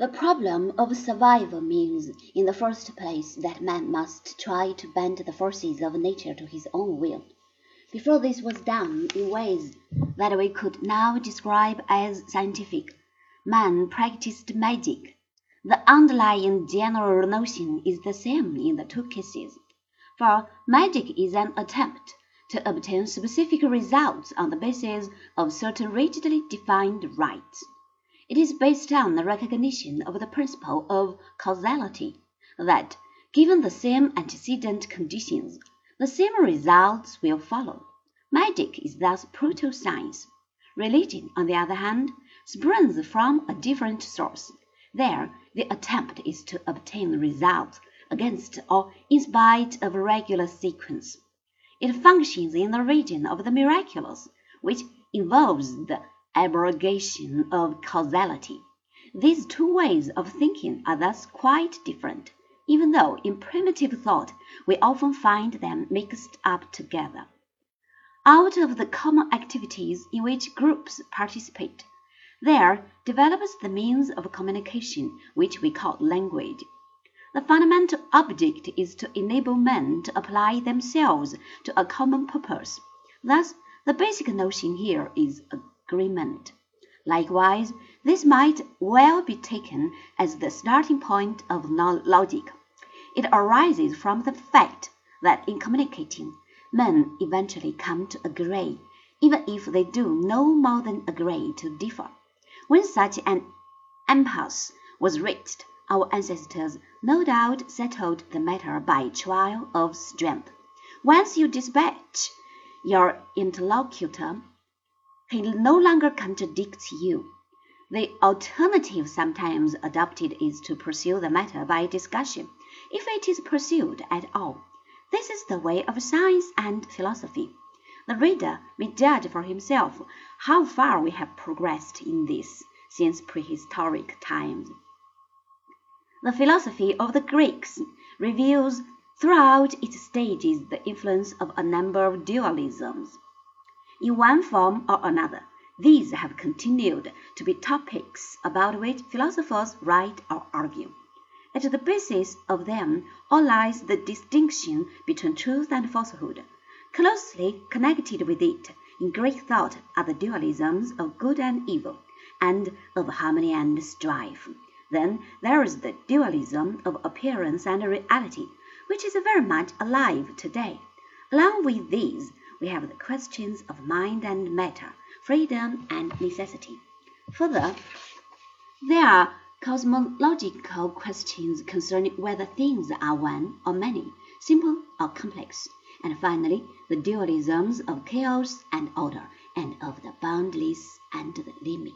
The problem of survival means, in the first place, that man must try to bend the forces of nature to his own will. Before this was done in ways that we could now describe as scientific, man practiced magic. The underlying general notion is the same in the two cases, for magic is an attempt to obtain specific results on the basis of certain rigidly defined rites. It is based on the recognition of the principle of causality, that, given the same antecedent conditions, the same results will follow. Magic is thus proto-science. Religion, on the other hand, springs from a different source. There, the attempt is to obtain results against or in spite of a regular sequence. It functions in the region of the miraculous, which involves the abrogation of causality. These two ways of thinking are thus quite different, even though in primitive thought we often find them mixed up together. Out of the common activities in which groups participate, there develops the means of communication which we call language. The fundamental object is to enable men to apply themselves to a common purpose. Thus, the basic notion here is agreement. Likewise, this might well be taken as the starting point of logic. It arises from the fact that in communicating, men eventually come to agree, even if they do no more than agree to differ. When such an impasse was reached, our ancestors no doubt settled the matter by trial of strength. Once you dispatch your interlocutor he no longer contradicts you. The alternative sometimes adopted is to pursue the matter by discussion, if it is pursued at all. This is the way of science and philosophy. The reader may judge for himself how far we have progressed in this since prehistoric times. The philosophy of the Greeks reveals throughout its stages the influence of a number of dualisms. In one form or another, these have continued to be topics about which philosophers write or argue. At the basis of them all lies the distinction between truth and falsehood. Closely connected with it in Greek thought are the dualisms of good and evil, and of harmony and strife. Then there is the dualism of appearance and reality, which is very much alive today. Along with these, we have the questions of mind and matter, freedom and necessity. Further, there are cosmological questions concerning whether things are one or many, simple or complex, and finally the dualisms of chaos and order, and of the boundless and the limit.